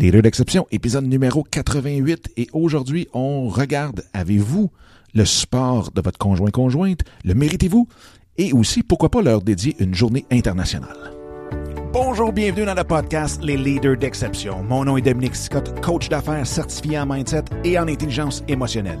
Leader d'exception, épisode numéro 88. Et aujourd'hui, on regarde, avez-vous le support de votre conjoint-conjointe? Le méritez-vous? Et aussi, pourquoi pas leur dédier une journée internationale? Bonjour, bienvenue dans le podcast Les Leaders d'exception. Mon nom est Dominique Scott, coach d'affaires certifié en mindset et en intelligence émotionnelle.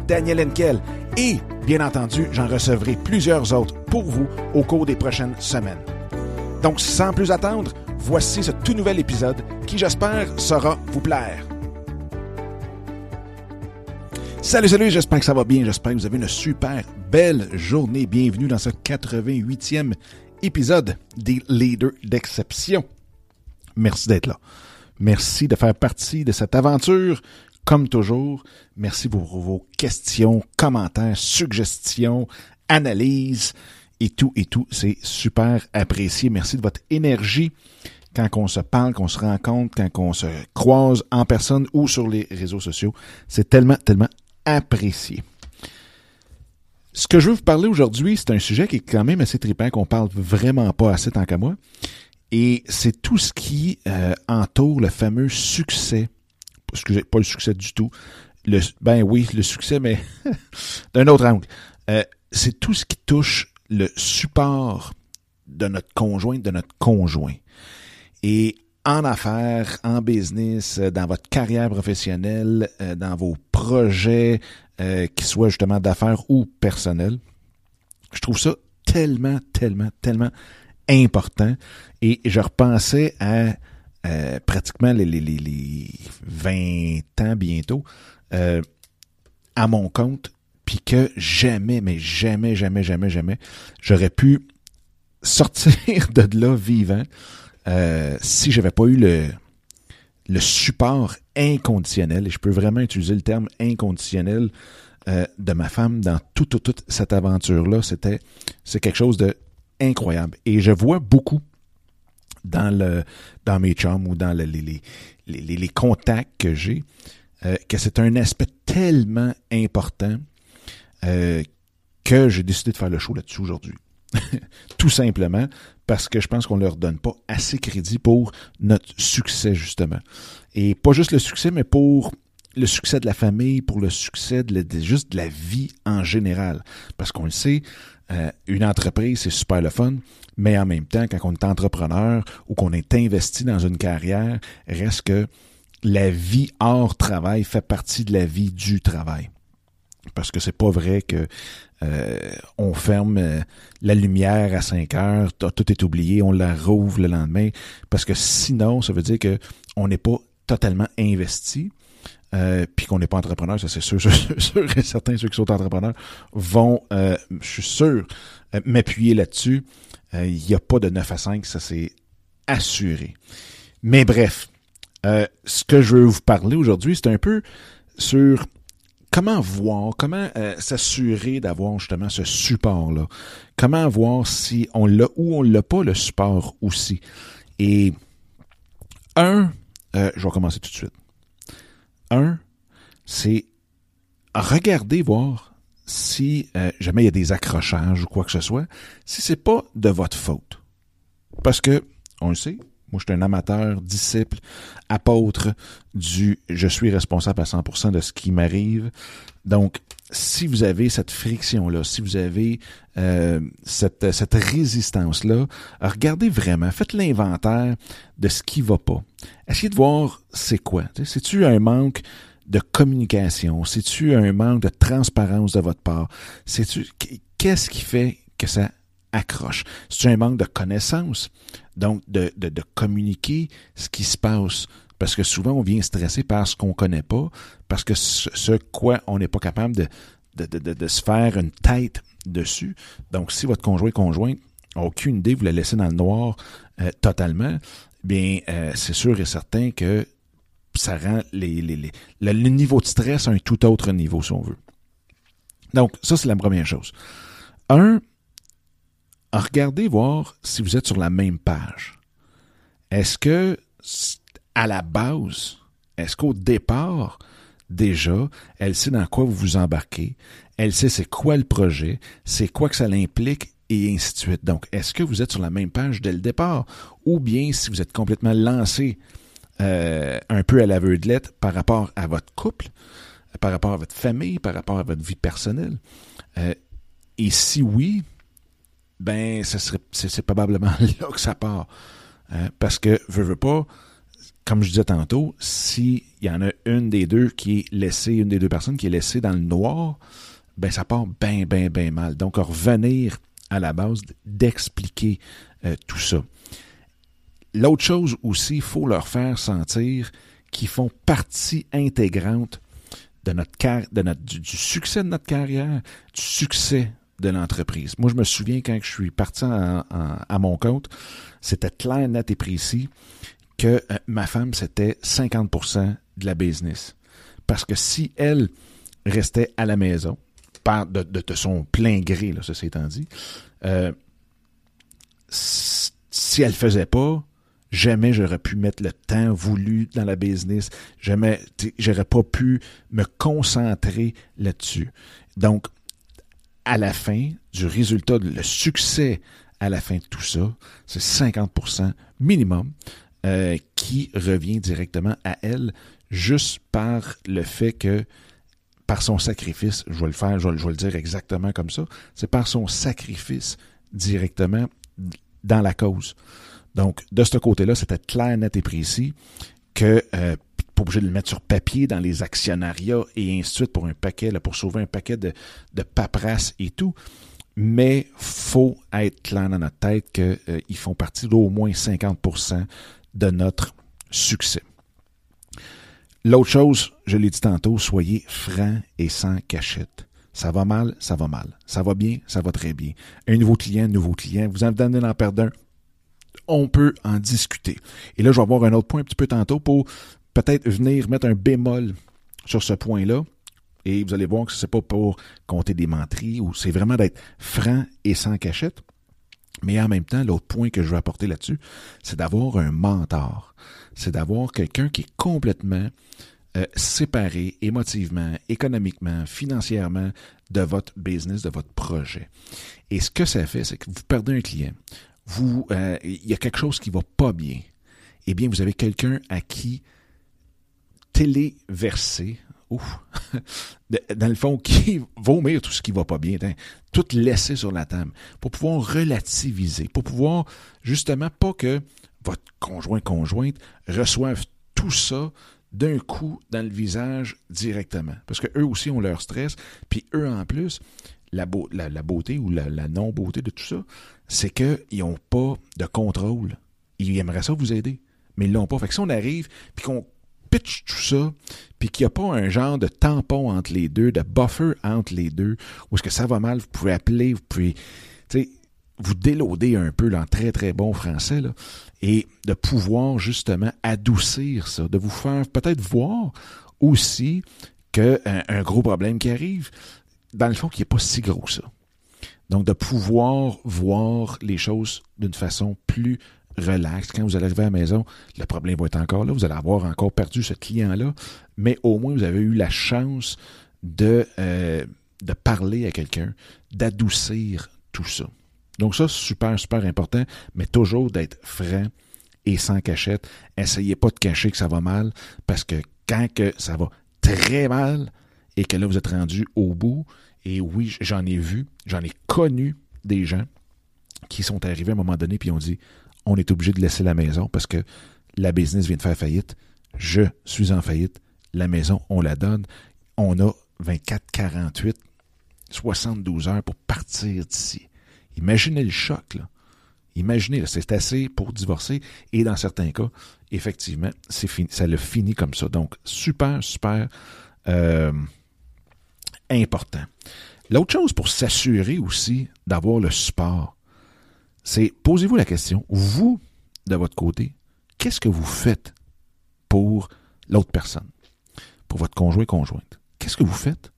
Daniel Henkel et, bien entendu, j'en recevrai plusieurs autres pour vous au cours des prochaines semaines. Donc, sans plus attendre, voici ce tout nouvel épisode qui, j'espère, saura vous plaire. Salut, salut, j'espère que ça va bien, j'espère que vous avez une super belle journée. Bienvenue dans ce 88e épisode des Leaders d'exception. Merci d'être là. Merci de faire partie de cette aventure. Comme toujours, merci pour vos questions, commentaires, suggestions, analyses et tout et tout. C'est super apprécié. Merci de votre énergie quand on se parle, qu'on se rencontre, quand on se croise en personne ou sur les réseaux sociaux. C'est tellement, tellement apprécié. Ce que je veux vous parler aujourd'hui, c'est un sujet qui est quand même assez trippant, qu'on parle vraiment pas assez tant qu'à moi. Et c'est tout ce qui euh, entoure le fameux succès. Excusez, pas le succès du tout. Ben oui, le succès, mais d'un autre angle. Euh, c'est tout ce qui touche le support de notre conjoint, de notre conjoint. Et en affaires, en business, euh, dans votre carrière professionnelle, euh, dans vos projets, euh, qui soient justement d'affaires ou personnels. Je trouve ça tellement, tellement, tellement important. Et je repensais à pratiquement les, les, les, 20 ans bientôt à mon compte, puis que jamais, mais jamais, jamais, jamais, jamais, j'aurais pu sortir de là vivant euh, si j'avais pas eu le, le support inconditionnel, et je peux vraiment utiliser le terme inconditionnel euh, de ma femme dans toute, toute, cette aventure-là, c'était c'est quelque chose de incroyable. Et je vois beaucoup dans le dans mes chums ou dans les, les, contacts que j'ai euh, que c'est un aspect tellement important euh, que j'ai décidé de faire le show là-dessus aujourd'hui. Tout simplement parce que je pense qu'on leur donne pas assez crédit pour notre succès, justement. Et pas juste le succès, mais pour le succès de la famille, pour le succès de, juste de la vie en général. Parce qu'on le sait, euh, une entreprise, c'est super le fun, mais en même temps, quand on est entrepreneur ou qu'on est investi dans une carrière, reste que la vie hors travail fait partie de la vie du travail. Parce que c'est pas vrai que euh, on ferme euh, la lumière à 5 heures, tout est oublié, on la rouvre le lendemain, parce que sinon, ça veut dire que on n'est pas totalement investi. Euh, puis qu'on n'est pas entrepreneur, ça c'est sûr, sûr, sûr et certain, ceux qui sont entrepreneurs vont, je suis sûr, m'appuyer là-dessus. Il n'y a pas de 9 à 5, ça c'est assuré. Mais bref, ce que je veux vous parler aujourd'hui, c'est un peu sur comment voir, comment euh, s'assurer d'avoir justement ce support-là? Comment voir si on l'a ou on l'a pas, le support aussi? Et un, euh, je vais commencer tout de suite. Un, c'est regarder, voir si euh, jamais il y a des accrochages ou quoi que ce soit, si c'est pas de votre faute. Parce que, on le sait, moi, je suis un amateur, disciple, apôtre du je suis responsable à 100% de ce qui m'arrive. Donc, si vous avez cette friction-là, si vous avez euh, cette, cette résistance-là, regardez vraiment, faites l'inventaire de ce qui va pas. Essayez de voir c'est quoi. C'est-tu un manque de communication? C'est-tu un manque de transparence de votre part? C'est-tu qu'est-ce qui fait que ça accroche? C'est un manque de connaissance? Donc, de, de, de, communiquer ce qui se passe. Parce que souvent, on vient stresser par ce qu'on connaît pas, parce que ce, quoi on n'est pas capable de, de, de, de, se faire une tête dessus. Donc, si votre conjoint conjointe n'a aucune idée, vous la laissez dans le noir euh, totalement, bien, euh, c'est sûr et certain que ça rend les, les, le, le niveau de stress à un tout autre niveau, si on veut. Donc, ça, c'est la première chose. Un, regardez voir si vous êtes sur la même page. Est-ce que, à la base, est-ce qu'au départ, déjà, elle sait dans quoi vous vous embarquez, elle sait c'est quoi le projet, c'est quoi que ça l'implique, et ainsi de suite. Donc, est-ce que vous êtes sur la même page dès le départ, ou bien si vous êtes complètement lancé euh, un peu à l'aveuglette par rapport à votre couple, par rapport à votre famille, par rapport à votre vie personnelle? Euh, et si oui, ben, c'est, probablement là que ça part. Hein, parce que, veux, veux pas, comme je disais tantôt, s'il y en a une des deux qui est laissée, une des deux personnes qui est laissée dans le noir, ben, ça part bien, bien, bien mal. Donc, revenir à la base d'expliquer euh, tout ça. L'autre chose aussi, il faut leur faire sentir qu'ils font partie intégrante de notre, de notre du, succès de notre carrière, du succès de l'entreprise. Moi, je me souviens quand je suis parti à mon compte, c'était clair, net et précis que euh, ma femme, c'était 50% de la business. Parce que si elle restait à la maison, par de, son plein gré, là, ceci étant dit, euh, si elle faisait pas, jamais j'aurais pu mettre le temps voulu dans la business, jamais j'aurais pas pu me concentrer là-dessus. Donc, à la fin du résultat, le succès à la fin de tout ça, c'est 50% minimum euh, qui revient directement à elle juste par le fait que par son sacrifice, je vais le faire, je vais, le dire exactement comme ça, c'est par son sacrifice directement dans la cause. Donc, de ce côté-là, c'était clair, net et précis que euh, pas obligé de le mettre sur papier dans les actionnariats et ainsi de suite pour un paquet, là, pour sauver un paquet de, de paperasse et tout. Mais faut être clair dans notre tête qu'ils euh, font partie d'au moins 50% de notre succès. L'autre chose, je l'ai dit tantôt, soyez franc et sans cachette. Ça va mal, ça va mal. Ça va bien, ça va très bien. Un nouveau client, un nouveau client. Vous en donnez en perdre un. On peut en discuter. Et là, je vais avoir un autre point un petit peu tantôt pour peut-être venir mettre un bémol sur ce point-là. Et vous allez voir que ce n'est pas pour compter des menteries ou c'est vraiment d'être franc et sans cachette. Mais en même temps, l'autre point que je veux apporter là-dessus, c'est d'avoir un mentor. C'est d'avoir quelqu'un qui est complètement euh, séparé émotivement, économiquement, financièrement de votre business, de votre projet. Et ce que ça fait, c'est que vous perdez un client. Vous, euh, il y a quelque chose qui va pas bien. Eh bien, vous avez quelqu'un à qui téléverser, ouf, dans le fond, qui vomir tout ce qui va pas bien, hein, tout laisser sur la table, pour pouvoir relativiser, pour pouvoir justement pas que votre conjoint, conjointe reçoive tout ça d'un coup dans le visage directement. Parce que eux aussi ont leur stress, puis eux en plus, la, beauté ou la, la non-beauté de tout ça, c'est qu'ils n'ont pas de contrôle. Ils aimeraient ça vous aider, mais ils l'ont pas. Fait que si on arrive, puis qu'on pitch tout ça, puis qu'il n'y a pas un genre de tampon entre les deux, de buffer entre les deux, où est-ce que ça va mal, vous pouvez appeler, vous pouvez, tu sais, vous déloader un peu en très très bon français, là, et de pouvoir justement adoucir ça, de vous faire peut-être voir aussi qu'un un gros problème qui arrive, dans le fond, qui n'est pas si gros ça. Donc, de pouvoir voir les choses d'une façon plus relax. Quand vous allez arriver à la maison, le problème va être encore là. Vous allez avoir encore perdu ce client-là, mais au moins vous avez eu la chance de, euh, de parler à quelqu'un, d'adoucir tout ça. Donc ça, super, super important, mais toujours d'être franc et sans cachette. Essayez pas de cacher que ça va mal, parce que quand que ça va très mal et que là vous êtes rendu au bout, et oui, j'en ai vu, j'en ai connu des gens qui sont arrivés à un moment donné puis ont dit on est obligé de laisser la maison parce que la business vient de faire faillite. Je suis en faillite. La maison, on la donne. On a 24, 48, 72 heures pour partir d'ici. Imaginez le choc. Imaginez, c'est assez pour divorcer. Et dans certains cas, effectivement, ça le finit comme ça. Donc, super, super euh, important. L'autre chose pour s'assurer aussi d'avoir le support, c'est posez-vous la question, vous, de votre côté, qu'est-ce que vous faites pour l'autre personne, pour votre conjoint conjointe, qu'est-ce que vous faites?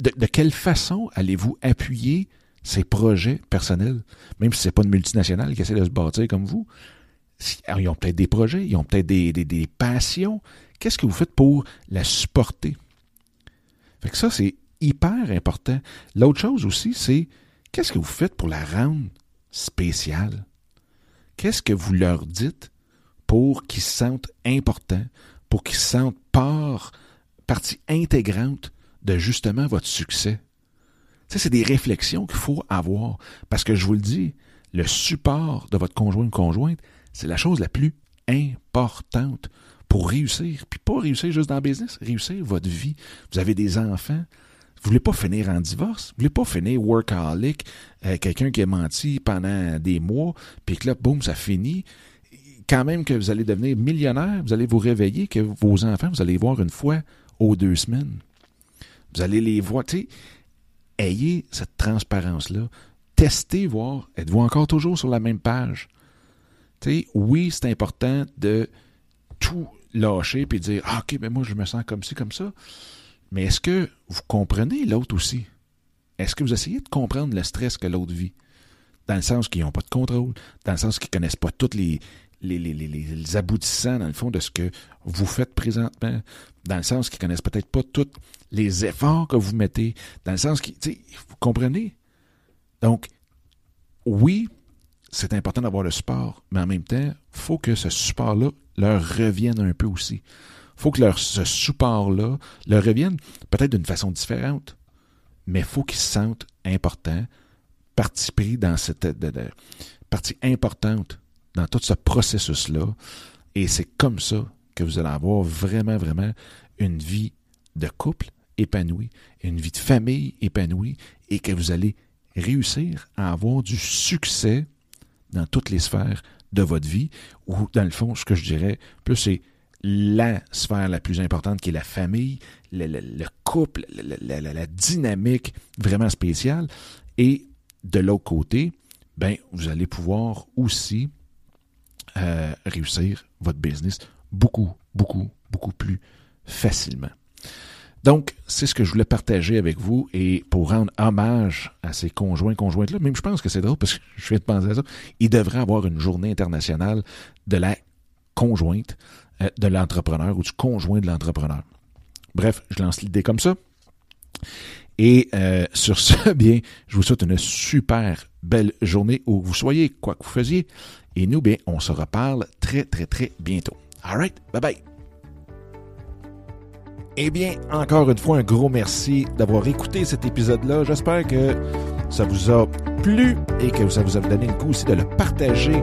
De, quelle façon allez-vous appuyer ces projets personnels, même si c'est pas une multinationale qui essaie de se bâtir comme vous? Ils ont peut-être des projets, ils ont peut-être des, des, des passions. Qu'est-ce que vous faites pour la supporter? Fait que ça, c'est hyper important. L'autre chose aussi, c'est qu'est-ce que vous faites pour la rendre spéciale? Qu'est-ce que vous leur dites pour qu'ils se sentent importants, pour qu'ils se sentent part, partie intégrante de justement votre succès? Ça, c'est des réflexions qu'il faut avoir. Parce que je vous le dis, le support de votre conjoint ou conjointe, c'est la chose la plus importante pour réussir. Puis pas réussir juste dans le business, réussir votre vie. Vous avez des enfants. Vous voulez pas finir en divorce? Vous voulez pas finir workaholic, euh, quelqu'un qui a menti pendant des mois, puis que là, boum, ça finit. Quand même que vous allez devenir millionnaire, vous allez vous réveiller, que vos enfants, vous allez les voir une fois aux deux semaines. Vous allez les voir, tu sais, ayez cette transparence-là. Testez, voir, êtes-vous encore toujours sur la même page? Tu sais, oui, c'est important de tout lâcher puis dire ah, OK, mais ben moi, je me sens comme ci, comme ça. Mais est-ce que vous comprenez l'autre aussi? Est-ce que vous essayez de comprendre le stress que l'autre vit? Dans le sens qu'ils n'ont pas de contrôle, dans le sens qu'ils ne connaissent pas tous les, les, les, les, aboutissants, dans le fond, de ce que vous faites présentement, dans le sens qu'ils ne connaissent peut-être pas tous les efforts que vous mettez, dans le sens qu'ils, vous comprenez? Donc, oui, c'est important d'avoir le support, mais en même temps, il faut que ce support-là leur revienne un peu aussi. Faut que leur, ce support-là leur revienne peut-être d'une façon différente, mais il faut qu'ils se sentent importants, partie dans cette partie importante dans tout ce processus-là. Et c'est comme ça que vous allez avoir vraiment, vraiment une vie de couple épanouie, une vie de famille épanouie, et que vous allez réussir à avoir du succès dans toutes les sphères de votre vie, ou dans le fond, ce que je dirais, plus c'est la sphère la plus importante qui est la famille, le, couple, la, dynamique vraiment spéciale. Et de l'autre côté, ben, vous allez pouvoir aussi euh, réussir votre business beaucoup, beaucoup, beaucoup plus facilement. Donc, c'est ce que je voulais partager avec vous et pour rendre hommage à ces conjoints, conjointes-là, même je pense que c'est drôle parce que je viens de penser à ça, il devrait avoir une journée internationale de la conjointe de l'entrepreneur ou du conjoint de l'entrepreneur. Bref, je lance l'idée comme ça. Et euh, sur ce, bien, je vous souhaite une super belle journée où vous soyez, quoi que vous faisiez. Et nous, bien, on se reparle très, très, très bientôt. All right, bye bye. Eh bien, encore une fois, un gros merci d'avoir écouté cet épisode-là. J'espère que ça vous a plu et que ça vous a donné le coup aussi de le partager